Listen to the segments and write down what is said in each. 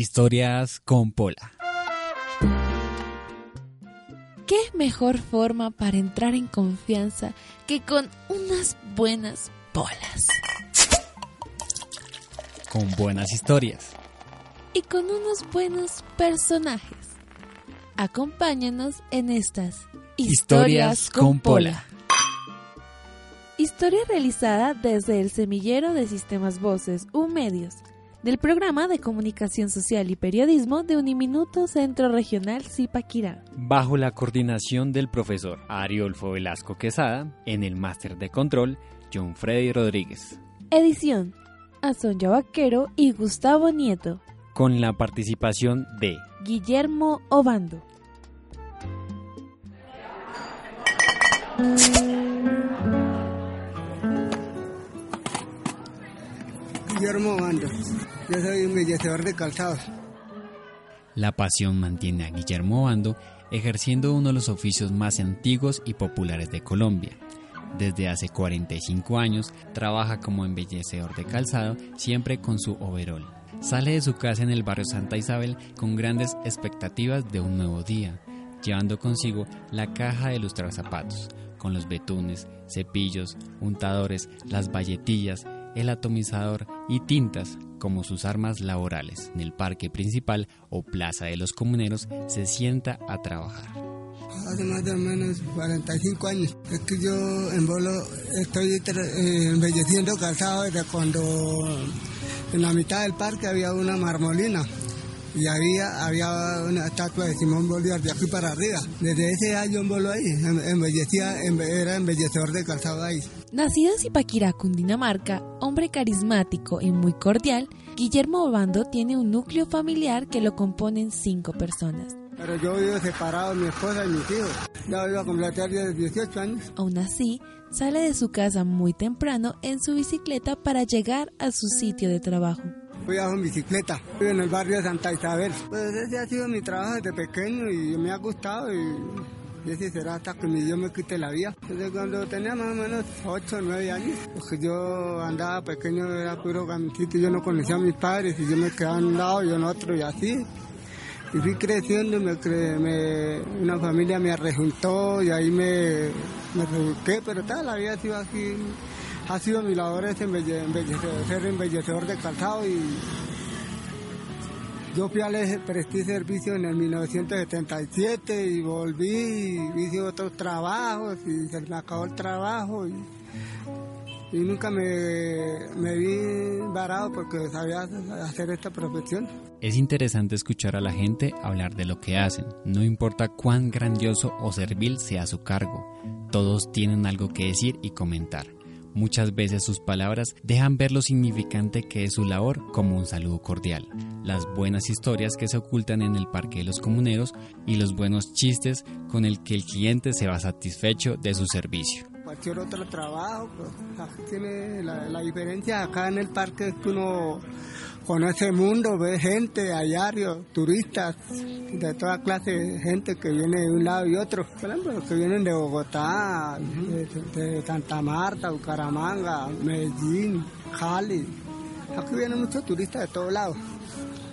Historias con Pola. ¿Qué mejor forma para entrar en confianza que con unas buenas polas? Con buenas historias. Y con unos buenos personajes. Acompáñanos en estas Historias, con Pola. Historia realizada desde el semillero de sistemas voces U Medios del programa de comunicación social y periodismo de Uniminuto Centro Regional Zipaquirá. Bajo la coordinación del profesor Ariolfo Velasco Quesada, en el máster de control, John Freddy Rodríguez. Edición, Azonja Vaquero y Gustavo Nieto. Con la participación de Guillermo Obando. Guillermo Obando. Yo soy un embellecedor de calzados. La pasión mantiene a Guillermo Obando ejerciendo uno de los oficios más antiguos y populares de Colombia. Desde hace 45 años trabaja como embellecedor de calzado, siempre con su overol. Sale de su casa en el barrio Santa Isabel con grandes expectativas de un nuevo día, llevando consigo la caja de lustrar zapatos, con los betunes, cepillos, untadores, las valletillas, el atomizador y tintas como sus armas laborales. En el parque principal o plaza de los comuneros se sienta a trabajar. Hace más o menos 45 años. Es que yo en Bolo estoy eh, embelleciendo calzado desde cuando en la mitad del parque había una marmolina y había, había una estatua de Simón Bolívar de aquí para arriba. Desde ese año en Bolo ahí, em, embellecía, era embellecedor de calzado ahí. Nacido en Zipaquirá, Cundinamarca, hombre carismático y muy cordial, Guillermo Obando tiene un núcleo familiar que lo componen cinco personas. Pero yo vivo separado de mi esposa y mis hijos. Ya iba a completar 18 años. Aún así, sale de su casa muy temprano en su bicicleta para llegar a su sitio de trabajo. A en bicicleta, vivo en el barrio de Santa Isabel. Pues ese ha sido mi trabajo desde pequeño y me ha gustado y y ese será hasta que mi Dios me quite la vida. Desde cuando tenía más o menos 8 o 9 años, porque yo andaba pequeño, era puro camisito, yo no conocía a mis padres y yo me quedaba en un lado y en otro y así. Y fui creciendo, me, una familia me arrejuntó y ahí me, me pero toda la vida ha sido así. Ha sido mi labor es ser embellecedor de calzado y yo fui al presté servicio en el 1977 y volví y hice otros trabajos y se me acabó el trabajo y, nunca me, me vi varado porque sabía hacer esta profesión. Es interesante escuchar a la gente hablar de lo que hacen, no importa cuán grandioso o servil sea su cargo, todos tienen algo que decir y comentar. Muchas veces sus palabras dejan ver lo significante que es su labor como un saludo cordial, las buenas historias que se ocultan en el parque de los comuneros y los buenos chistes con el que el cliente se va satisfecho de su servicio. Cualquier otro trabajo, pues, tiene la, la diferencia acá en el parque es que uno conoce el mundo, ve gente diario, turistas de toda clase de gente que viene de un lado y otro. Por ejemplo, que vienen de Bogotá, de, Santa Marta, Bucaramanga, Medellín, Cali. Aquí vienen muchos turistas de todos lados.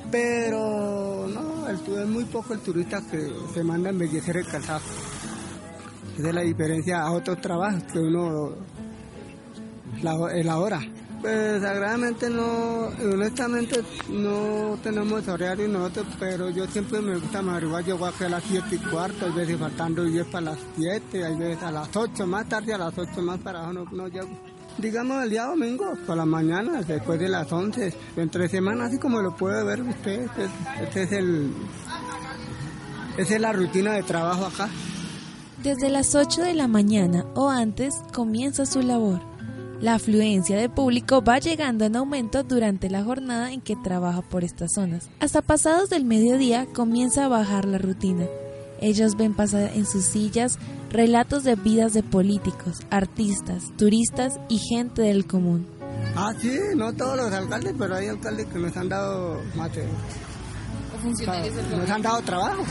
Pero no, es muy poco el turista que se manda a embellecer el calzado. Esa es la diferencia a otros trabajos que uno elabora. Pues sagradamente no, honestamente no tenemos horario nosotros, pero yo siempre me gusta madrugar, llego aquí a las 7 y cuarto, hay veces faltando 10 para las 7, hay veces a las 8, más tarde a las 8 más para abajo no, llego. Digamos el día domingo, por la mañana, después de las 11, entre semanas, así como lo puede ver usted, este, este es el, es la rutina de trabajo acá. Desde las 8 de la mañana o antes comienza su labor La afluencia de público va llegando en aumento durante la jornada en que trabaja por estas zonas. Hasta pasados del mediodía comienza a bajar la rutina. Ellos ven pasar en sus sillas relatos de vidas de políticos, artistas, turistas y gente del común. Ah, sí, no todos los alcaldes, pero hay alcaldes que nos han dado material. ¿O funcionarios Nos han dado trabajo.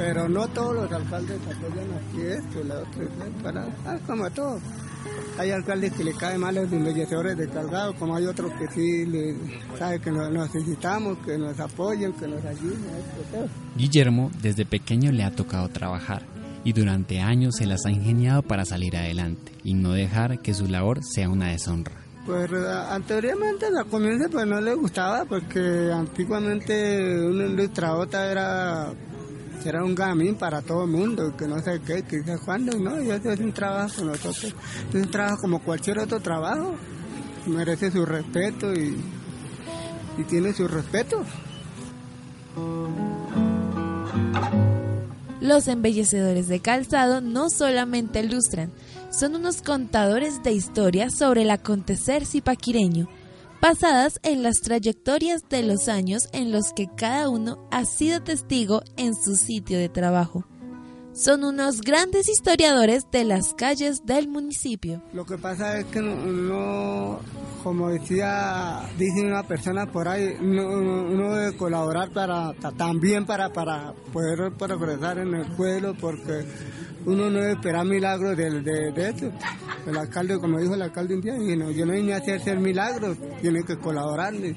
Pero no todos los alcaldes apoyan aquí esto, la otra, para, ah, como todo. Hay alcaldes que le caen mal los embellecedores de Calgado, como hay otros que sí le, sabe que nos necesitamos, que nos apoyen, que nos ayuden. Esto. Guillermo desde pequeño le ha tocado trabajar y durante años se las ha ingeniado para salir adelante y no dejar que su labor sea una deshonra. Pues anteriormente la comienza pues no le gustaba porque antiguamente una ilustradora era era un gamín para todo el mundo, que no sé qué, que cuándo, no, eso es un trabajo nosotros, es un trabajo como cualquier otro trabajo, merece su respeto y, y tiene su respeto. Los embellecedores de calzado no solamente ilustran, son unos contadores de historias sobre el acontecer zipaquireño, basadas en las trayectorias de los años en los que cada uno ha sido testigo en su sitio de trabajo. Son unos grandes historiadores de las calles del municipio. Lo que pasa es que no, como decía, dice una persona por ahí, uno debe colaborar para también para, para poder progresar en el pueblo porque uno no debe esperar milagros de, de, eso. El alcalde, como dijo el alcalde un día, yo no vine a hacer milagros, tiene que colaborarle.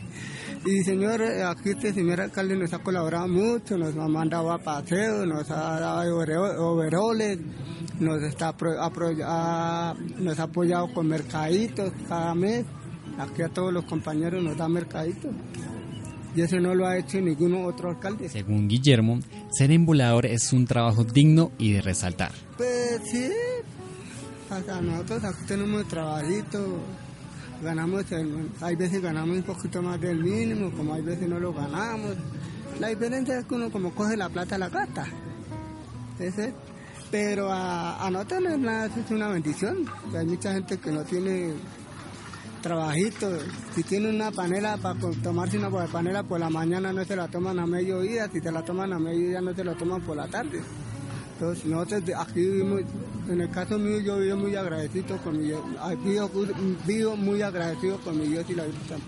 Y señor, aquí este señor alcalde nos ha colaborado mucho, nos ha mandado a paseo, nos ha dado overoles, nos, está, nos ha apoyado con mercaditos cada mes. Aquí a todos los compañeros nos da mercaditos y eso no lo ha hecho ningún otro alcalde. Según Guillermo, ser embulador es un trabajo digno y de resaltar. Pues sí, hasta nosotros aquí tenemos trabajito, ganamos, hay veces ganamos un poquito más del mínimo, como hay veces no lo ganamos. La diferencia es que uno como coge la plata la gasta. Ese, pero a, a nosotros es una bendición. Hay mucha gente que no tiene trabajito. Si tiene una panela para tomarse una panela por la mañana no se la toman a mediodía, si te la toman a mediodía no se la toman por la tarde. Entonces nosotros aquí vivimos, en el caso mío yo vivo muy agradecido con mi Dios, vivo, muy agradecido con mi Dios y la Virgen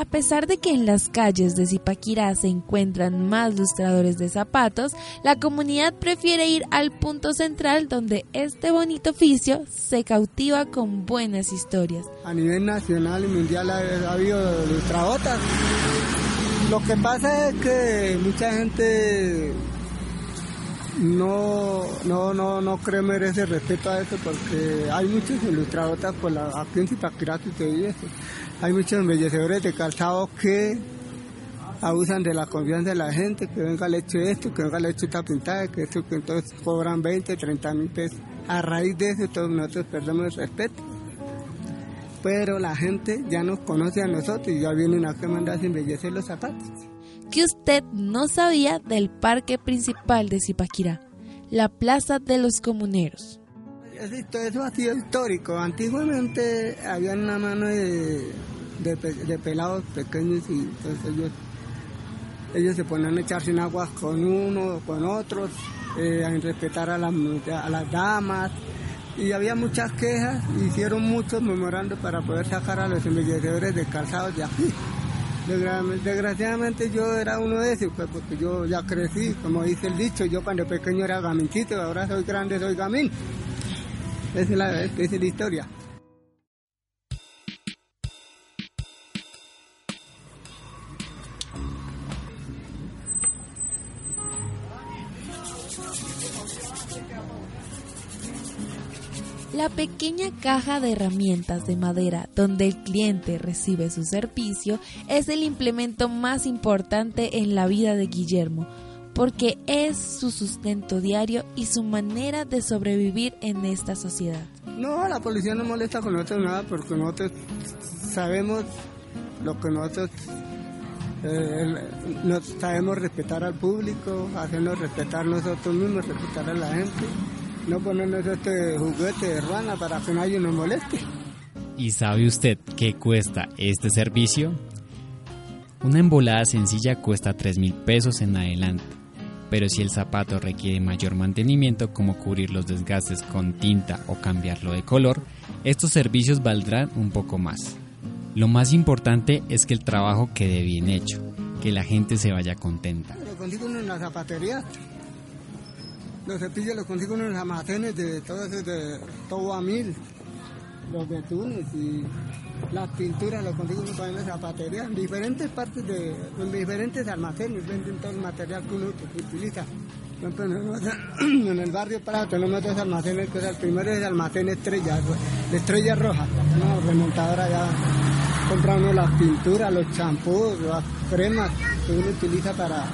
a pesar de que en las calles de Zipaquirá se encuentran más lustradores de zapatos, la comunidad prefiere ir al punto central donde este bonito oficio se cautiva con buenas historias. A nivel nacional y mundial ha, habido lustradotas. Lo que pasa es que mucha gente no, no, no, no creo merece respeto a eso porque hay muchos ilustradotas por la, aquí en Zipaquirá y eso. Hay muchos embellecedores de calzado que abusan de la confianza de la gente, que venga el hecho esto, que venga el hecho esta pintada, que esto que entonces cobran 20, 30 mil pesos. A raíz de eso todos nosotros perdemos el respeto. Pero la gente ya nos conoce a nosotros y ya vienen a que mandar a embellecer los zapatos. Que usted no sabía del parque principal de Zipaquirá, la Plaza de los Comuneros. Ha sido histórico. Antiguamente había una mano de, de, pelados pequeños y pues ellos, ellos se ponían a echarse en aguas con uno, con otros, eh, a respetar a las, a las damas. Y había muchas quejas, hicieron muchos memorandos para poder sacar a los embellecedores de calzados de aquí. Desgraciadamente yo era uno de esos, pues, porque yo ya crecí, como dice el dicho, yo cuando pequeño era gamincito, ahora soy grande, soy gamín. Esa es la, esa es la historia. Pequeña caja de herramientas de madera donde el cliente recibe su servicio es el implemento más importante en la vida de Guillermo porque es su sustento diario y su manera de sobrevivir en esta sociedad. No, la policía no molesta con nosotros nada porque nosotros sabemos lo que nosotros eh, sabemos respetar al público, hacernos respetar nosotros mismos, respetar a la gente. No ponernos este juguete de hermana para que nadie nos moleste. ¿Y sabe usted qué cuesta este servicio? Una embolada sencilla cuesta 3 mil pesos en adelante, pero si el zapato requiere mayor mantenimiento como cubrir los desgastes con tinta o cambiarlo de color, estos servicios valdrán un poco más. Lo más importante es que el trabajo quede bien hecho, que la gente se vaya contenta. Lo consigo en la zapatería. Los cepillos los consigo en los almacenes de todo eso, de todo a mil los betunes y las pinturas los consigo en la zapatería, en diferentes partes de, en diferentes almacenes venden todo el material que uno utiliza. En el barrio para tenemos dos almacenes, que es el primero es el almacén Estrella, de Estrella Roja, una remontadora ya compra uno las pinturas, los champús, las cremas que uno utiliza para,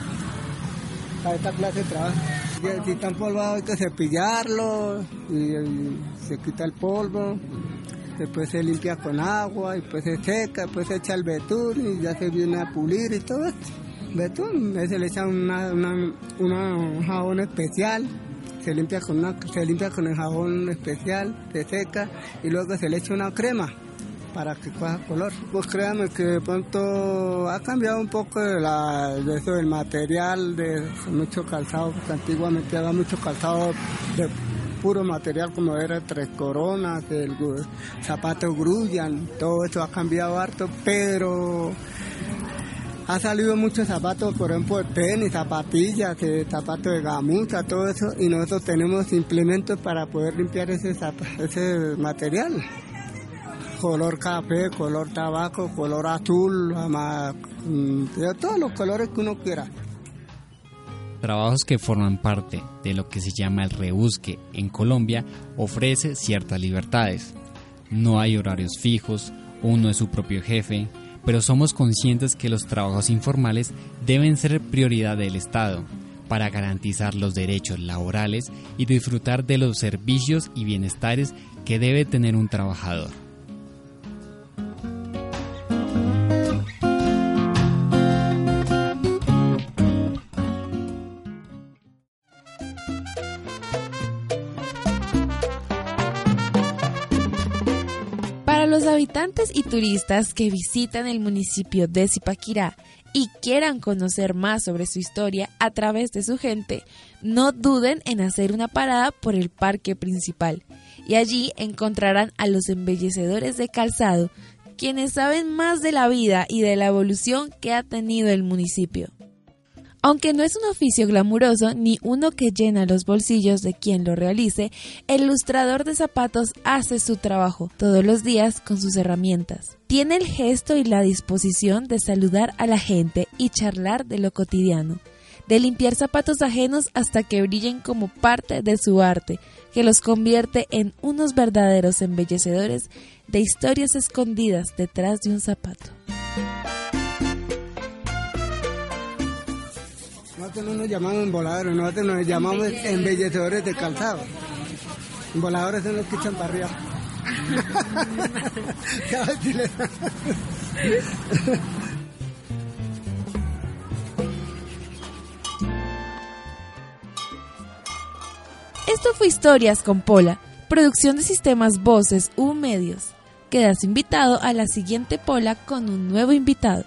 para esta clase de trabajo. Si están polvados hay que cepillarlo y se quita el polvo después se limpia con agua, después se seca, después se echa el betún y ya se viene a pulir y todo esto. Betún, se le echa una, un jabón especial, se limpia, con una, se limpia con el jabón especial, se seca y luego se le echa una crema para que coja color. Pues créanme que de pronto ha cambiado un poco la, de eso del material, de mucho calzado, porque antiguamente había mucho calzado de puro material como era Tres Coronas, el zapato Grullan, todo esto ha cambiado harto, pero ha salido muchos zapatos, por ejemplo, de tenis, zapatillas, zapatos de gamuza, todo eso, y nosotros tenemos implementos para poder limpiar ese, ese material. Color café, color tabaco, color azul, mm, todos los colores que uno quiera trabajos que forman parte de lo que se llama el rebusque en Colombia ofrece ciertas libertades. No hay horarios fijos, uno es su propio jefe, pero somos conscientes que los trabajos informales deben ser prioridad del Estado para garantizar los derechos laborales y disfrutar de los servicios y bienestares que debe tener un trabajador. Y turistas que visitan el municipio de Zipaquirá y quieran conocer más sobre su historia a través de su gente, no duden en hacer una parada por el parque principal y allí encontrarán a los embellecedores de calzado, quienes saben más de la vida y de la evolución que ha tenido el municipio. Aunque no es un oficio glamuroso ni uno que llena los bolsillos de quien lo realice, el ilustrador de zapatos hace su trabajo todos los días con sus herramientas. Tiene el gesto y la disposición de saludar a la gente y charlar de lo cotidiano, de limpiar zapatos ajenos hasta que brillen como parte de su arte, que los convierte en unos verdaderos embellecedores de historias escondidas detrás de un zapato. Nosotros no nos llamamos emboladores, nosotros nos llamamos embellecedores de calzado. Emboladores son los que echan para arriba. Esto fue Historias con Pola, producción de sistemas Voces U Medios. Quedas invitado a la siguiente Pola con un nuevo invitado.